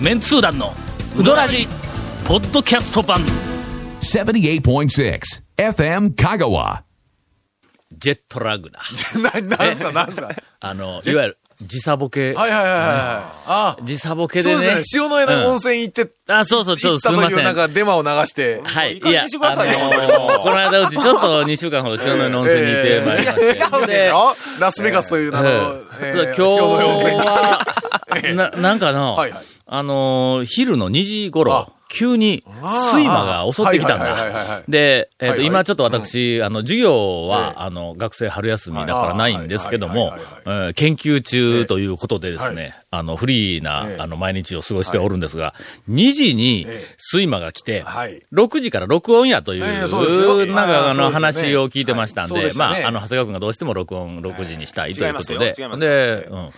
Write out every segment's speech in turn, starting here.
メンツー団のウドラジポッドキャスト版78.6 FM Kagawa. ジェットラグだ な、なんすか、なんすか？あのいわゆる時差ボケ、はいはいはいはい。あ時差ボケでねそうですね。塩の江の温泉行って、あそうそうちょ行ったとすみませんなんかデマを流して。はい。いい加減にしてくださいよあのー この間うちちょっと2週間ほど塩の湯の温泉に行ってまいりまして。違うでしょラスベガスという名の、ええーえ今日塩の温泉は、な、なんかの、はいはいあのー昼の2時頃あ、急に睡魔が襲ってきたんだ。い。で、えっ、と、はいはい。今ちょっと私、あの、授業は、ええ。あの、学生春休みだからないんですけども研究中ということでですね、あの、フリーな、ええ。あの、毎日を過ごしておるんですが、2時にええ。睡魔が来て、はい。6時から録音やという、ええそうです。よなんかあの話を聞いてましたんで、でね。まあ、あの、長谷川君がどうしても録音6時にしたいということで。で、うん。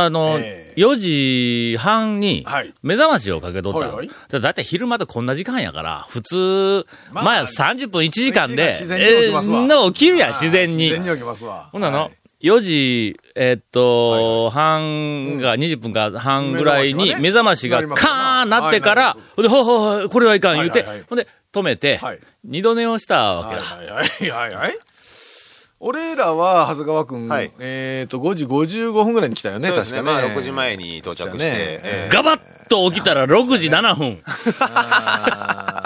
あの、ええ。4時半にはい。目覚ましをかけとった。の。はいはい。だだいたい昼間とこんな時間やから、普通、まあまあ30分1時間で、自然に起きますわ。えーの起きるやん、自然に。自然に起きますわ。ほんなのはい、4時、えっと、半が20分か半ぐらいに目覚まましがカーンなってからほんで、ほうほこれはいかん言うてほんで、止めてはい、二度寝をしたわけだ。はい。はいはいはい。俺らは、長谷川くん、はいえっと、5時55分ぐらいに来たよね、ね。確かね。まあ、6時前に到着して。ねえガバッと起きたら6時7分。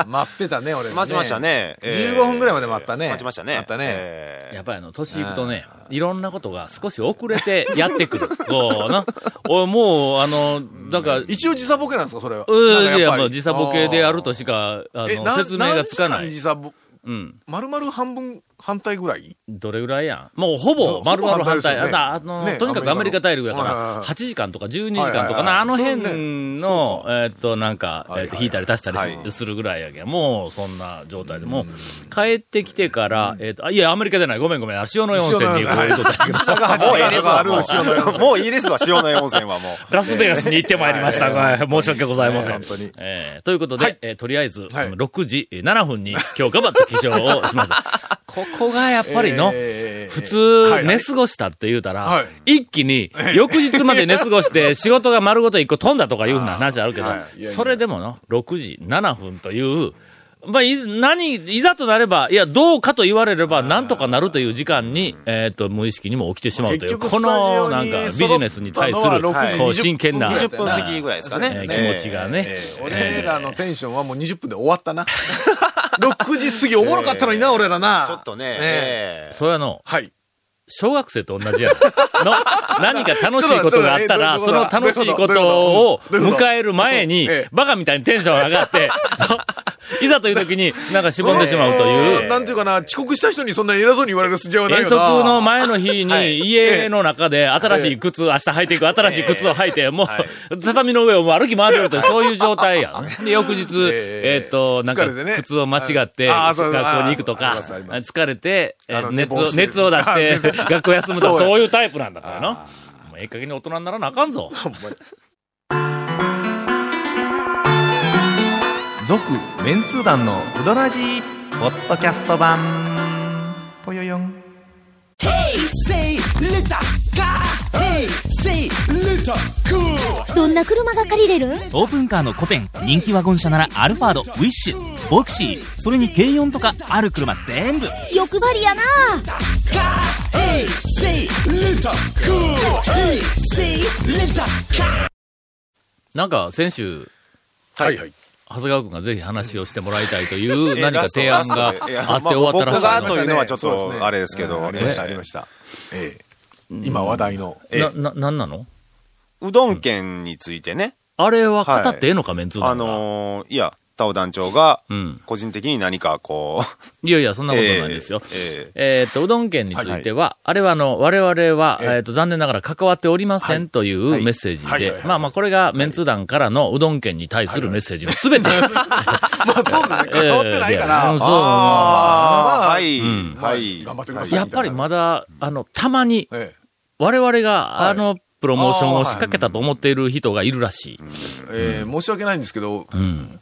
待ってたね、俺、ー待ちました。ね。えー15分ぐらいまで待ったね待ちましたね。待ったねえーやっぱりあの、年いくとね、いろんなことが少し遅れてやってくる。こうな。おもう、あの、だから、一応時差ボケなんですか、それは？うなんかやっぱりんいや、もう時差ボケであるとしか、あえ、の、な説明がつかない何時間時。差ボ、うん。丸々半分、反対ぐらい？どれぐらいやん？もうほぼ丸々反対。ほぼ反対ですよねああの、ねとにかくアメリカ大陸やから、はいはいはい8時間とか12時間とかな、あの辺ねの、えーっと、なんか、えーっと、引いたり足したりするぐらいやけん。もう、そんな状態で。もう、帰ってきてから、えーっと、あ、いや、アメリカじゃない。ごめんごめん。あ塩の温泉に行く塩の温泉ことやけど差が8時間とかある塩のよもういいですわ、塩の湯温泉はもう。ラスベガスに行ってまいりました。はい申し訳ございません。本当にえーということで、はいえーとりあえず、はい6時7分に今日頑張って起床をしました。こ こがやっぱりの、えー普通、寝過ごしたって言うたら、はい。一気に、翌日まで寝過ごして、仕事が丸ごと一個飛んだとかいうふうな話あるけど、それでもの、6時7分という、まあ、い、何、いざとなれば、いや、どうかと言われれば、なんとかなるという時間に、えっ、と、無意識にも起きてしまうという、この、なんか、ビジネスに対する、揃ったのは6時こう、20真剣な、20分過ぎぐらいですかね。えー気持ちがね。えー俺らのテンションはもう20分で終わったな。6時過ぎおもろかったのにな、俺らな。ちょっとね、ええー。それはの、はい。小学生と同じやの。何か楽しいことがあったら、その楽しいことを迎える前にええ、バカみたいにテンション上がって、いざという時になんかしぼんでしまうという。なんていうかな、遅刻した人にそんなに偉そうに言われる筋合いはない遠よな。足の前の日に家の中で新しい靴、明日履いていく新しい靴を履いて、もう畳の上をもう歩き回ってるとそういう状態や。ん。で、翌日、ええ。えっと、なんか靴を間違って学校に行くとか疲れて熱を熱を出して 学校休むとかそうや。そういうタイプなんだからな。もうええ加減に大人にならなあかんぞ。続メンツー団のウドラジーポッドキャスト版ぽよよん Say little car. Hey, say little cool. どんな車が借りれる？オープンカーの古典人気ワゴン車ならアルファードウィッシュボクシーそれに軽4とかある車全部欲張りやな.なんか先週、はいはい。長谷川君がぜひ話をしてもらいたいとい えうー何か提案があって終わったらしいまあ僕がのというのはちょっとあれですけど、ありました、えーありました。ええ。今話題の。えな、な、なんなの？うどん県についてね、あれは語ってええのか、メンツーあ団が。のーいや、タオ団長がうん、個人的に何かこう、いやいや、そんなことないですよ。えええーっと、うどん県については、あれはあの、我々は、えええーっと、残念ながら関わっておりませんというはい。メッセージでまあまあ、これがメンツ団からのうどん県に対するメッセージのすべて。まあそうですね。関わってないから。ええそうああ、はい、うん。はい。頑張ってください。やっぱりまだ、あの、たまに、ええ。我々が、はい。あの、プロモーションを仕掛けたと思っている人がいるらしい。えー申し訳ないんですけど、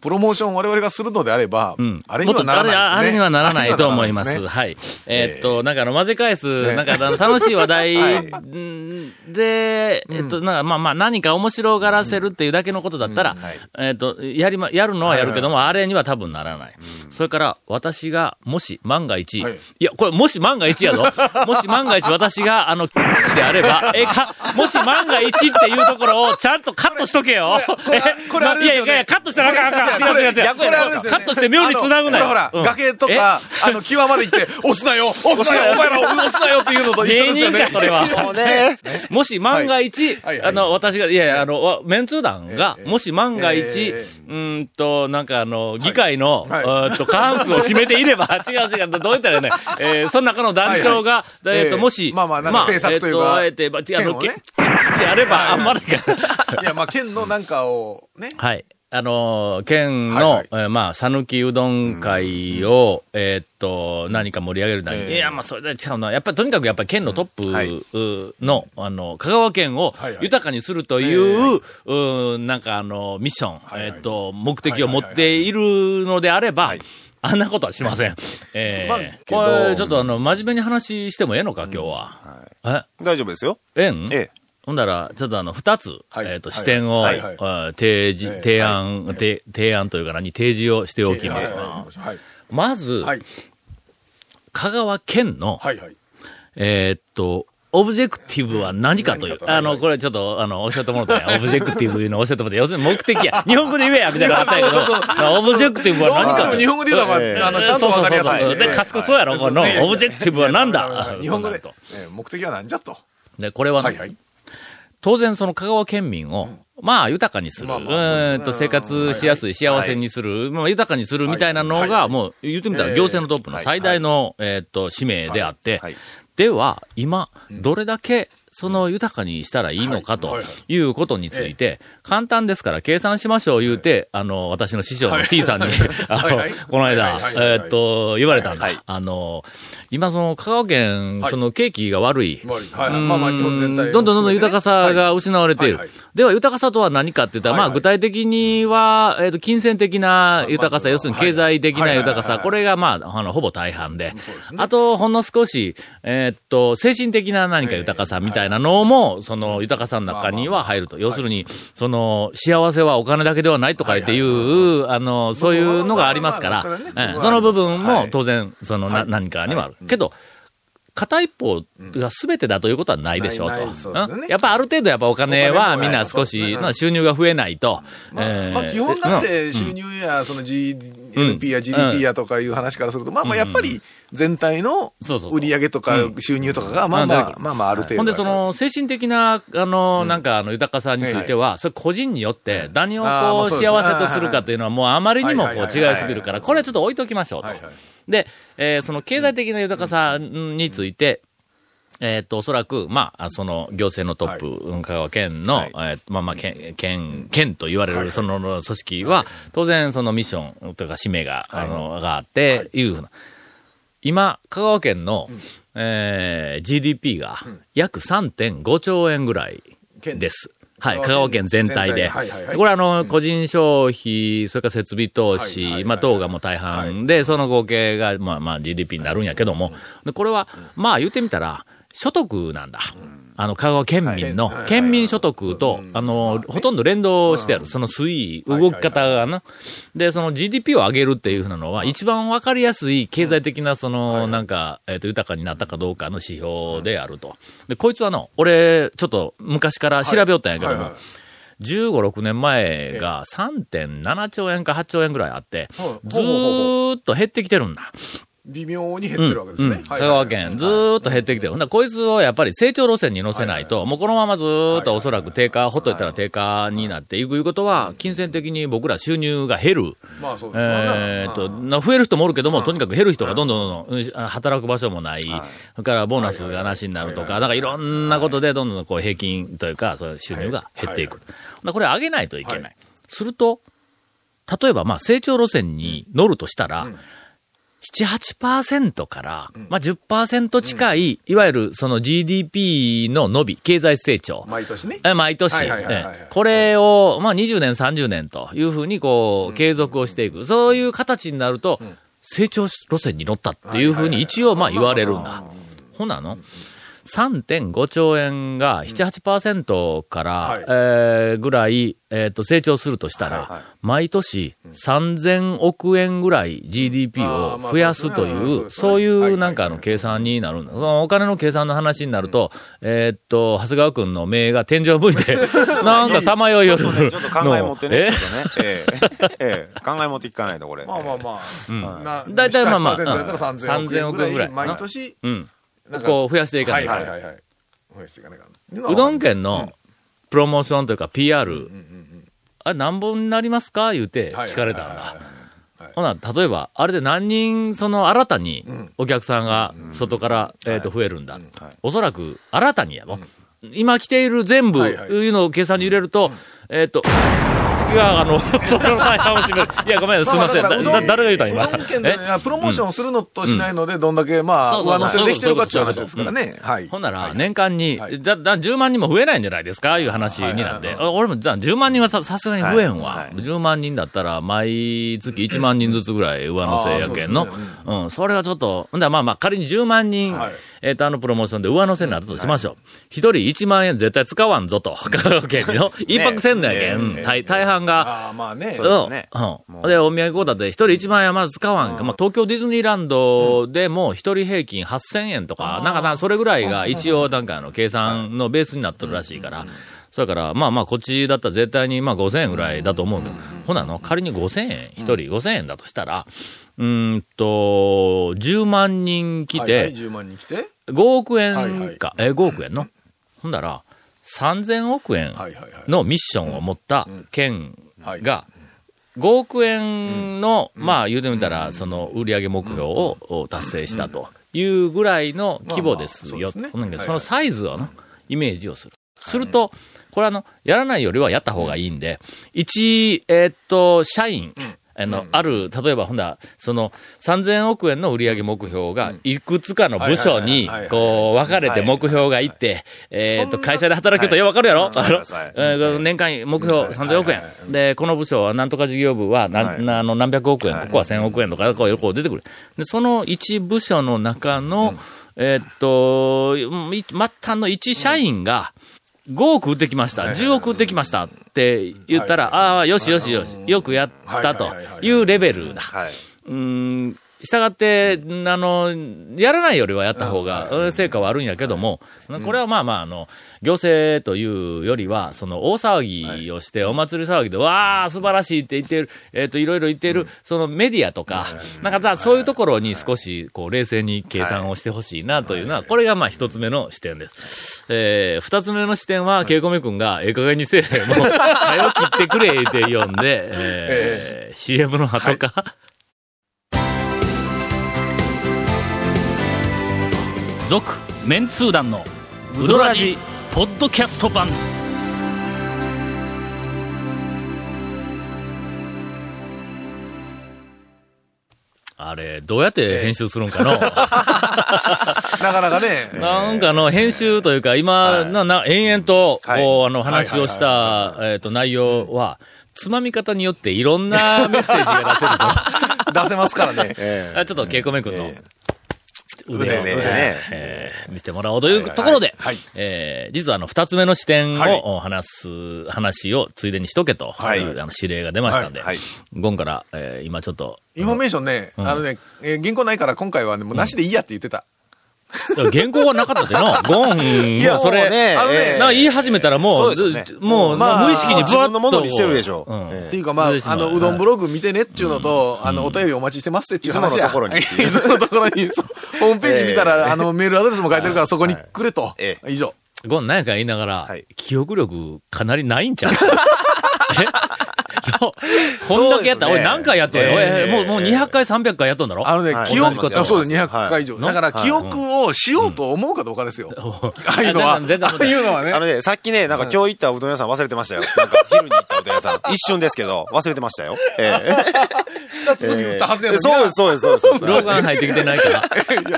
プロモーション我々がするのであれば、うんあれにはならないね。あれにはならないと思います。あれにはい。えーっと、なんかあの、混ぜ返す、なんか楽しい話題んで、えっと、なんかまあまあ何か面白がらせるっていうだけのことだったら、えーっと、やりま、やるのはやるけども、あれには多分ならない。それから、私が、もし万が一、はいいや、これもし万が一やぞ。もし万が一私が、あの、であれば、え、か、もし万が一っていうところをちゃんとカットしとけよ。これこれあれいやいやいや、カットしたらあかんあかん。違う違う違う。カットして妙に繋ぐなよ。ほら崖とか、あの、際まで行って、押すなよ押すなよお前ら押すなよっていうのと一緒ですよね。芸人か、それは。もし万が一、はいはいはい。あの、私が、いやいや、あの、わメンツー団が、ええ。もし万が一、えうーんと、なんかあの、議会の、はい。と、過半数を占めていれば、違う違う、どう言ったらね、えー、その中の団長が、はいえっと、ええ。もし、まあまあなんか政策というか。えっと、えっと、違う、あの、け県をねであれば、あんまりか。いや、まあ、県のなんかをね、はい。あのー県の、はいはい。えーまあ、さぬきうどん会を、えーっと、何か盛り上げるために、ええいや、まあ、それで違うな。やっぱり、とにかくやっぱり県のトップはい。うの、あの、香川県をはいはい。豊かにするという、うーなんかあの、ミッション、はいはい。えーっと、目的を持っているのであれば、はいあんなことはしません。え えまあこれ、ちょっとあの、真面目に話してもええのか、今日は。大丈夫ですよ。ええん？ええ。ほんだら、ちょっとあの、二つ、はい。えっ、と、はい。視点を、提示、ええ提案、提提案というか何、提示をしておきます。はい。まず、はい。香川県の、はい。はい。えーっと、 objective は何かという。あの、これちょっと、あの、おっしゃってもらった。objective いうの教えてもらった。要するに目的や。日本語で言えや、みたいなのあったけど、 objective は何かと日本語で言うのええが、あの、ちゃんとわかりやすい。し。そうそうそう。で、賢そうやろ、この、 objective は何だ？日本語で目的は何じゃと。で、これはね、はい。はい。当然その香川県民を、まあ豊かにする。まあまあね。えーっと、生活しやすい、幸せにする、まあ豊かにするみたいなのが、はい。もう言ってみたらええ行政のトップの最大の、えーっと、使命であって、はい。では、今、どれだけ、その豊かにしたらいいのかとはいうことについて、簡単ですから計算しましょう言うて、あの、私の師匠の T さんに、あのこの間えーっと、言われたんだ。はい。あの、今その香川県、はい。その景気が悪い。悪い。はいはい。まあまあ日本全体を。どんどんどんどん豊かさが失われている。では、豊かさとは何かって言ったら、まあ、具体的には、えっ、と、金銭的な豊かさ、まあ要するに経済的な豊かさ、これが、まあ、あの、ほぼ大半で。あと、ほんの少し、えっと、精神的な何か豊かさみたいなのも、その豊かさの中には入ると。要するに、その、幸せはお金だけではないとかっていう、あの、そういうのがありますからその部分もはい当然、その、な何かにはある。けど、片一方が全てだということはないでしょうと。やっぱある程度やっぱお金はみんな少し、はいまあ収入が増えないと。まあえーまあ基本だっうんて収入や、その GNP や GDP やとかいう話からすると、まあまあやっぱり全体の売り上げとか収入とかが、まあまあ、まあまあある程度。ほんで、そ、の、精神的な、あの、なんか、あの、豊かさについては、それ個人によって、何をこう、幸せとするかっていうのは、もうあまりにもこう、違いすぎるから、これはちょっと置いときましょうと。で、えーその、経済的な豊かさについて、えっと、おそらく、まあ、その、行政のトップ、香川県の、はい。えーまあまあ、県、県、県と言われる、はいその組織は、当然、そのミッションとか使命が、あの、があって、いうふうな。今、香川県の、えー GDP が約3.5兆円ぐらいです。はい、香川県全体で。はいはいはい。これあの、個人消費、それから設備投資、はいはいはいはい。まあ、等がもう大半で、その合計が、まあまあ GDP になるんやけども、でこれは、まあ言ってみたら、所得なんだ。あの、香川県民のはい、県民所得と、あの、ほとんど連動してある。その推移、動き方がな。で、その GDP を上げるっていうふうなのは、一番わかりやすい経済的な、その、なんか、えっと、豊かになったかどうかの指標であると。で、こいつはの、俺、ちょっと昔から調べよったんやけどもはいはい。はい、15、6年前が3.7兆円か8兆円ぐらいあってはい、ずーっと減ってきてるんだ。微妙に減ってるわけですね。うん香川県、ずーっと減ってきてる。ほんならこいつをやっぱり成長路線に乗せないと、もうこのままずーっとおそらく低下、ほっといたら低下になっていくいうことは、金銭的に僕ら収入が減る。まあそうですわなえーっと、な増える人もおるけども、とにかく減る人がどんどんどんどん働く場所もない。それからボーナスがなしになるとか、なんかいろんなことでどんどんこう平均というか、そういう収入が減っていく。これ上げないといけない。すると、例えばまあ成長路線に乗るとしたら、7、8%から、まあ10%近い、いわゆるその GDP の伸び、経済成長。毎年ね。え毎年、これを、まあ、20年、30年というふうに、こう、継続をしていく。そういう形になると、成長路線に乗ったっていうふうに一応、まあ、言われるんだ。ほなの？3.5兆円が7、8%から、はい。えーぐらい、えっ、と、成長するとしたら、毎年3000億円ぐらい GDP を増やすという、そういうはいなんかあの計算になるんだ。そのお金の計算の話になると、えーっと、長谷川くんの目が天井を向いて、なんかさまよいよるの。ちょっと考え持ってね、え？ちょっとね。ええええ考え持っていかないと、これ。まあまあまあ。な大体まあまあ7 8%やったら3000 3000億円ぐらい。毎年、うん。こう増やしていかなはいいかんはいはい。はい。増やしていかないかん。うどん県のプロモーションというか PR、あれ何本になりますか？言うて聞かれたんだ。ほな、例えば、あれで何人、その新たにお客さんが外から、えっと、増えるんだ。おそらく、新たにやろ。今来ている全部、いうのを計算に入れると、えっと、いや、あの、その大半を占める。いや、ごめん、すみません。だだ誰が言うたん今。プロモーションするのとしないので、どんだけ、まあ、上乗せできてるかっていう話ですからね。はい。ほんなら、年間に、はいだ、だ、10万人も増えないんじゃないですか？いう話になって。あ俺も、じゃあ10万人はささすがに増えんわ。はいはい10万人だったら、毎月 1万人ずつぐらい上乗せやけんの。うん、それはちょっと、ほんだらまあまあ、仮に10万人、はいえっ、と、あのプロモーションで上乗せになったとしましょう。一、人1万円絶対使わんぞと。香川県の。一泊せんのやけん。ええ大大半が、ああ、まあね。うん。ねうん。で、お土産こうだって、一人1万円はまず使わんか。まあ、東京ディズニーランドでも一人平均8000円とか、なんかな、それぐらいが一応なんかあの、計算のベースになってるらしいから。それから、まあまあ、こっちだったら絶対にまあ5000円ぐらいだと思うんだけど、ほなの、仮に5000円、一人5000円だとしたら、うーんと、10万人来はいはい、て、10万人来て。5億円か、え、5億円の？ほんだら、3000億円。のミッションを持った県はい。が、5億円の、まあ言うてみたら、その売上目標をを達成したというぐらいの規模ですよ。そのサイズをの、イメージをする。すると、これあの、やらないよりはやった方がいいんで、一、えーっと、社員、あの、ある、例えば、ほんだ、その、3000億円の売上目標が、いくつかの部署にこう、分かれて目標がいって、えーっと、会社で働くと、い。や、わかるやろ？あの年間目標3000億円。で、この部署は、なんとか事業部は、なあの、何百億円、ここは1000億円とか、こう、こう出てくる。で、その一部署の中の、えーっと、い末端の一社員が、5億売ってきました、10億売ってきましたって言ったら、ああ、よしよしよし、よくやったというレベルだ。はい。うーん、したがって、あの、やらないよりはやった方が、うん成果はあるんやけども、これはまあまあ、あの、行政というよりは、その大騒ぎをして、お祭り騒ぎで、わあ、素晴らしいって言ってる、えっ、と、いろいろ言っている、そのメディアとか、なんかだ、そういうところに少し、こう、冷静に計算をしてほしいなというのは、これがまあ一つ目の視点です。えー、二つ目の視点は、ケイコメ君が、ええ加減にせえ、もう、早く切ってくれって読んで、えー CM の後か、続、メンツー団のウドラジポッドキャスト版。あれ、どうやって編集するんかの、なかなかね。なんかの編集というか、今、な、な、延々と、はい。こう、あの、話をした、えっと、内容は、つまみ方によっていろんなメッセージが出せるぞ。出せますからね。あちょっと、ケイコメ君の腕を、腕ね。えー見せてもらおうというところで、はいえー実はあの、二つ目の視点はい。を話す、話をついでにしとけと、はい。いうあの指令が出ましたんで、はい。ゴンから、えー今ちょっと、インフォメーションね、あのね、えー原稿ないから今回はね、もうなしでいいやって言ってた。原稿はなかったっての、ゴン、いやそれ、ねあのねええなんか言い始めたらもう、もう、まあ無意識にブワッと。自分のものにしてるでしょ。うっていうかまあ、あの、うどんブログ見てねっていうのと、あの、お便りお待ちしてますっていう話や。いつものところに。いつものところに、ホームページ見たら、あの、メールアドレスも書いてるからそこにくれと。え。以上。ゴンなんやかん言いながら、はい。記憶力かなりないんちゃう？えそうこんだけやったら、おいそうですね何回やってんの、もう、もう200回、300回やっとんだろ？あのね、はい記憶、そうです、200回以上。はいだから、記憶をしようと思うかどうかですよ。ああいうのは。ああいうのはねあ。のね、さっきね、なんか今日行ったうどん屋さん忘れてましたよ。なんか昼に行ったうどん屋さん。一瞬ですけど、忘れてましたよ。ええ。そうです、そうです、そうです。老眼入ってきてないから。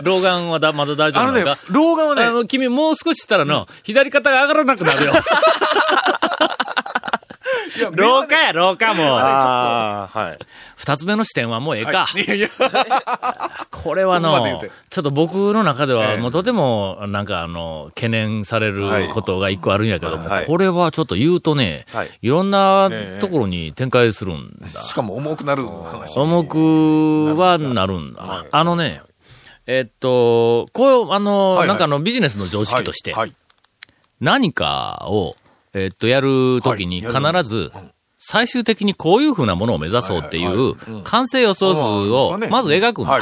老眼はだまだ大丈あのね夫なのか、老眼はね、あの、君もう少ししたらの、左肩が上がらなくなるよ。廊下や、廊下もう。ああ、はい。二つ目の視点はもうええか。いやいや、これはのちょっと僕の中では、ええもうとても、なんかあの、懸念されることが一個あるんやけども、はいこれはちょっと言うとね、はいいろんなええところに展開するんだ。しかも重くなる話。重くはなるんだ。あのね、えっと、こう、あの、はいはいなんかあのビジネスの常識として、はい。何かを、えっと、やるときに必ず、最終的にこういうふうなものを目指そうっていううん完成予想図をまず描くんだ。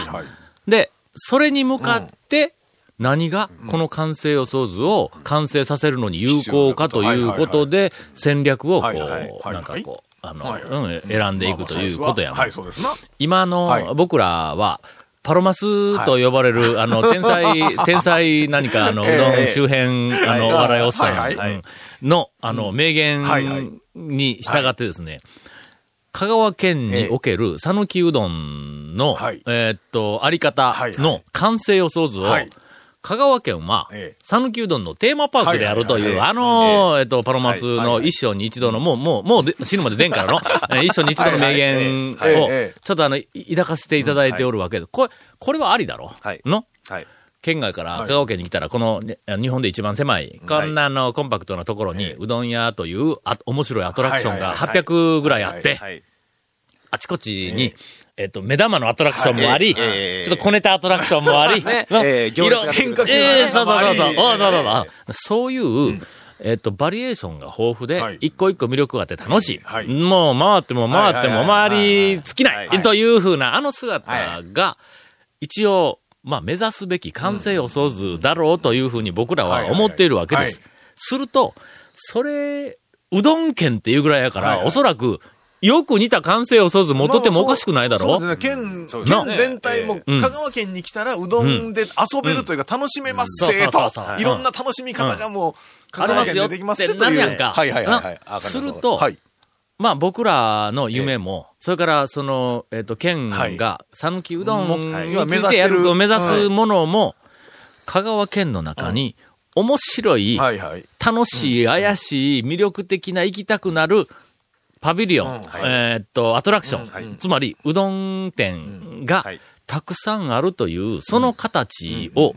で、それに向かって、何がこの完成予想図を完成させるのに有効かということで、戦略をこうなんかこう、あの、はいうん選んでいくということやもん。今はい。の僕らは、パロマスと呼ばれる、あの、天才、天才何か、あの、うどん周辺、あの、お笑いおっさんの、あの、名言に従ってですね、香川県における讃岐うどんのはい、えーっと、あり方の完成予想図をはい、香川県はええ、讃岐うどんのテーマパークであるという、あの、えっと、パロマスの一生に一度の、もう、もう、もうで死ぬまで出んからの、えー一生に一度の名言をええ、ちょっとあの、い抱かせていただいておるわけで、これ、これはありだろ？はい。の？はい。県外から香川県に来たら、この、ね日本で一番狭い、こんなあの、コンパクトなところに、うどん屋という、あ面白いアトラクションがはいはいはい800ぐらいあって、はい。あちこちに、えっと、目玉のアトラクションもあり、ちょっと小ネタアトラクションもあり、ええ行列変化球のええそうそうそうそう、そうそうそう。そういう、えっと、バリエーションが豊富ではい、一個一個魅力があって楽しい。はい。もう回っても回っても回り尽きないというふうな、あの姿が、一応、まあ、目指すべき完成予想図だろうというふうに僕らは思っているわけです。すると、それ、うどん県っていうぐらいやから、はいはい。おそらく、よく似た完成予想図持っとってもおかしくないだろ、そうですね。県、そうですね。県全体も、うん。香川県に来たらうどんで遊べるというか楽しめますせと。いろんな楽しみ方がもう、香ありますよ。川県でできますってせという。なるやんか。はいはいはいはい。するとはい。まあ僕らの夢も、それからその、えっ、と、県はい。が、讃岐うどんもにはいついてやると目指すものも、香川県の中に、面白い。楽しい、怪しい、魅力的な行きたくなる、パビリオン、うん。えーっと、アトラクション、はい。つまり、うどん店がはい。たくさんあるという、その形を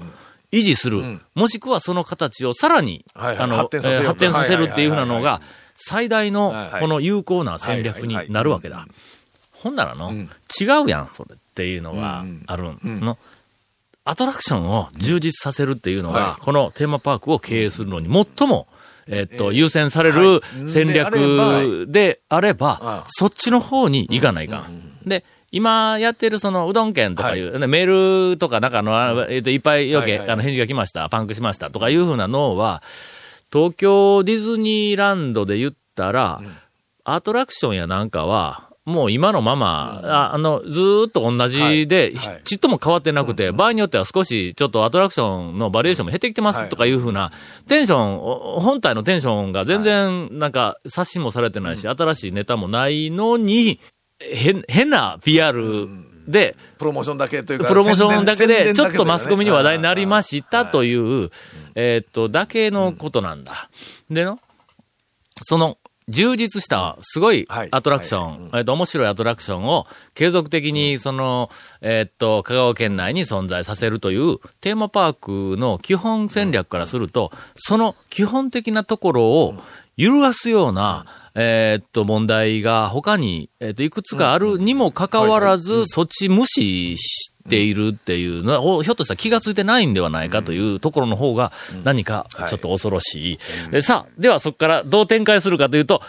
維持する、ん。もしくはその形をさらに、あの、発展させるっていうふうなのが、最大のはい。この有効な戦略になるわけだ。ほんならの、ん。違うやん、それっていうのがあるの。アトラクションを充実させるっていうのが、はい。このテーマパークを経営するのに最も、えっと、優先されはるい。戦略であれば、あそっちの方に行かないかん。で、今やってるそのうどん券とかいう、ねメールとかなんかあの、えっと、いっぱいよけ、はいはいあの、返事が来ました、パンクしましたとかいうふうなのは、東京ディズニーランドで言ったら、アトラクションやなんかは、もう今のまま、ああの、ずーっと同じで、ちっとも変わってなくて、場合によっては少し、ちょっとアトラクションのバリエーションも減ってきてますとかいうふうな、テンション、お本体のテンションが全然、なんか、刷新もされてないし、新しいネタもないのに、変、変な PR で、プロモーションだけというか。プロモーションだけで、ちょっとマスコミに話題になりまししたという、えーっと、だけのことなんだ。での、その、充実した、すごいはい。アトラクション、えーっと、面白いアトラクションを継続的に、その、えーっと、香川県内に存在させるという、テーマパークの基本戦略からすると、その基本的なところを揺るがすような、えーっと、問題が他に、えーっと、いくつかあるにもかかわらず、そっち無視しているっていうのは、おひょっとしたら気がついてないんではないかというところの方が、何かちょっと恐ろしい。でさあ、ではそこからどう展開するかというと、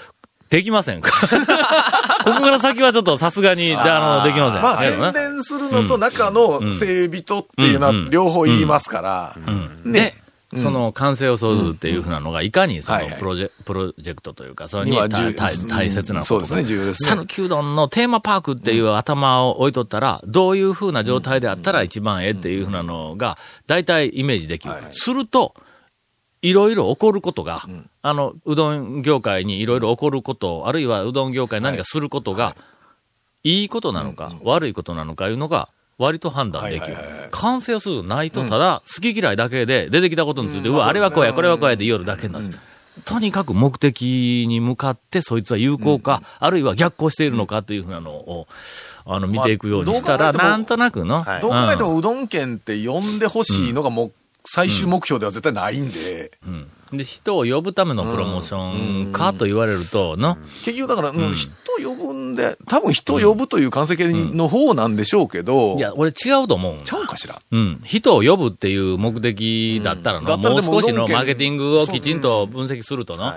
できませんか？ここから先はちょっとさすがに、であの、できません。まあ、宣伝するのと中の整備とっていうのはうん。両方いりますから。で、その完成予想図っていうふうなのが、いかにそのプロジェプロジェクトというか、それに大重大大切なのかそうで。讃岐うどんのテーマパークっていう頭を置いとったら、どういう風な状態であったら一番ええっていう風なのが、大体イメージできる。すると、いろいろ起こることが、あの、うどん業界にいろいろ起こること、あるいはうどん業界何かすることが、い。いことなのか、悪いことなのかいうのが、割と判断できる。完成をするないと、ただ、好き嫌いだけで出てきたことについて、うわ、あれはこうや、これはこうやで言おるだけになる。とにかく目的に向かって、そいつは有効か、あるいは逆行しているのかというふうなのを、あの、見ていくようにしたら、なんとなくの、はい。どう考えてもうどん県って呼んでほしいのがもう最終目標では絶対ないんで、で、人を呼ぶためのプロモーションかと言われると、の、結局だから、うん。人呼ぶんで、多分人呼ぶという完成形の方なんでしょうけど、いや、俺違うと思う。んちゃうんかしら？うん。人を呼ぶっていう目的だったらの、もう少しのマーケティングをきちんと分析するとの、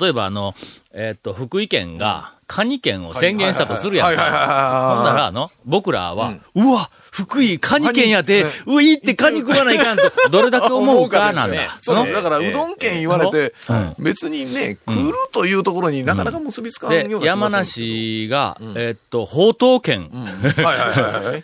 例えばあの、えっと、福井県が、カニ県を宣言したとするやん。ほんなら、あの、僕らは、うわ福井、カニ県やで、ういってカニ食わないかんと、どれだけ思うかなんだ。そうです。だから、うどん県言われてうん、別にね、来るというところになかなか結びつかんような山梨が、えっと、宝東県。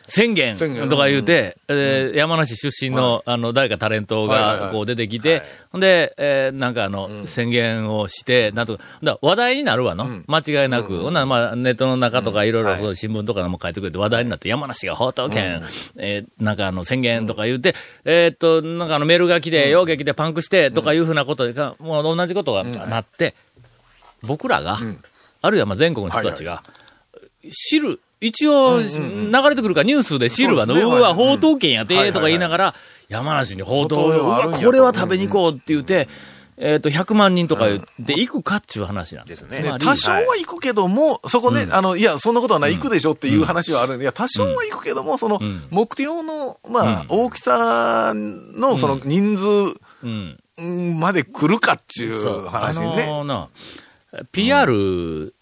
宣言とか言うて、えー山梨出身の、あの、誰かタレントがこう出てきて、ほんで、えーなんかあの、宣言をして、なんとか、だ話題になるわの、間違いなく。ほんならまあ、ネットの中とかいろいろ新聞とかでも書いてくれて話題になって、山梨が宝東県、えーなんかあの、宣言とか言うて、えーっと、なんかあの、メールが来て、容撃でパンクして、とかいうふうなことが、もう同じことがなって、僕らが、あるいはまあ全国の人たちが、知る、一応、流れてくるからニュースで知るわの、うわ、宝東県やで、はいはいはい。とか言いながら、山梨に宝東、宝うわ、これは食べに行こうって言って、えっと、100万人とか言って行くかっちゅう話なんです。ですね。つまり。多少は行くけども、そこね、あの、いや、そんなことはない、行くでしょっていう話はあるんで、いや、多少は行くけども、そのん、目標の、まあ、大きさの、その、人数うん。うんまで来るかっちゅう話にね。あのーな、PR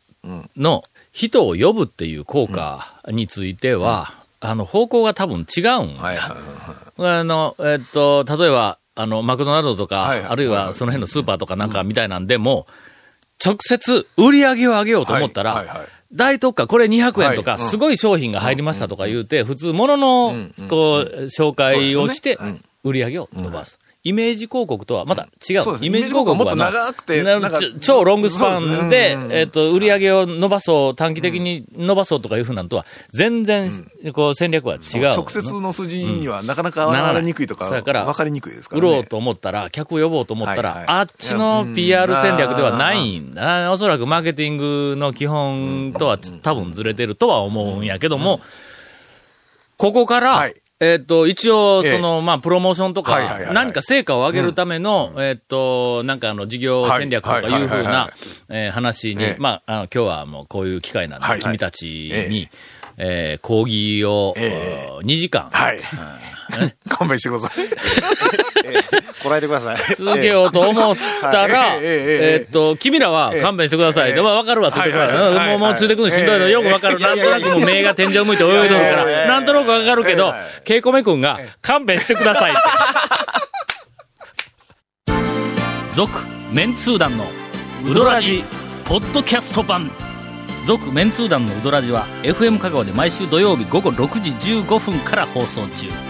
の人を呼ぶっていう効果については、あの、方向が多分違うんはいはいはい。あの、えっと、例えば、あの、マクドナルドとか、はいはい。あるいはその辺のスーパーとかなんかみたいなんでも、直接売り上げを上げようと思ったら、はいはいはい。大特価、これ200円とか、すごい商品が入りましたとか言うて、普通、物の、こう、紹介をして売り上げを伸ばす。イメージ広告とはまた違う。イメージ広告はもっと長くて超ロングスパンでえっと、売り上げを伸ばそう、短期的に伸ばそうとかいうふうなんとは、全然、こう、戦略は違う。直接の数字にはなかなか分かりにくいとか、そうやから分かりにくいですからね。売ろうと思ったら、客を呼ぼうと思ったら、あっちの PR うん。戦略ではないんだ。おそらくマーケティングの基本とはち多分ずれてるとは思うん。やけども、ここから、はいえっと、一応、ええ。その、まあ、プロモーションとかはいはいはいは、い。何か成果を上げるための、えっと、なんかあの、事業戦略とかい。うふうないえー話にええ、まあ、あの、今日はもうこういう機会なんで、はいはい。君たちえに、えー講義を、ええ。2時間、はい。勘弁してください。こらえてください。続けようと思ったら、えっと、君らは勘弁してください。ええでもわかるわ、ついてくるもう、もうついてくるのしんどいのよくわかる。なんとなくもう目が天井向いて泳いどるから、なんとなくわかるけど、ケイコメ君が勘弁してくださいって。続、メンツー団のウドラジ、ポッドキャスト版。続、メンツー団のウドラジは、FM 香川で毎週土曜日午後6時15分から放送中。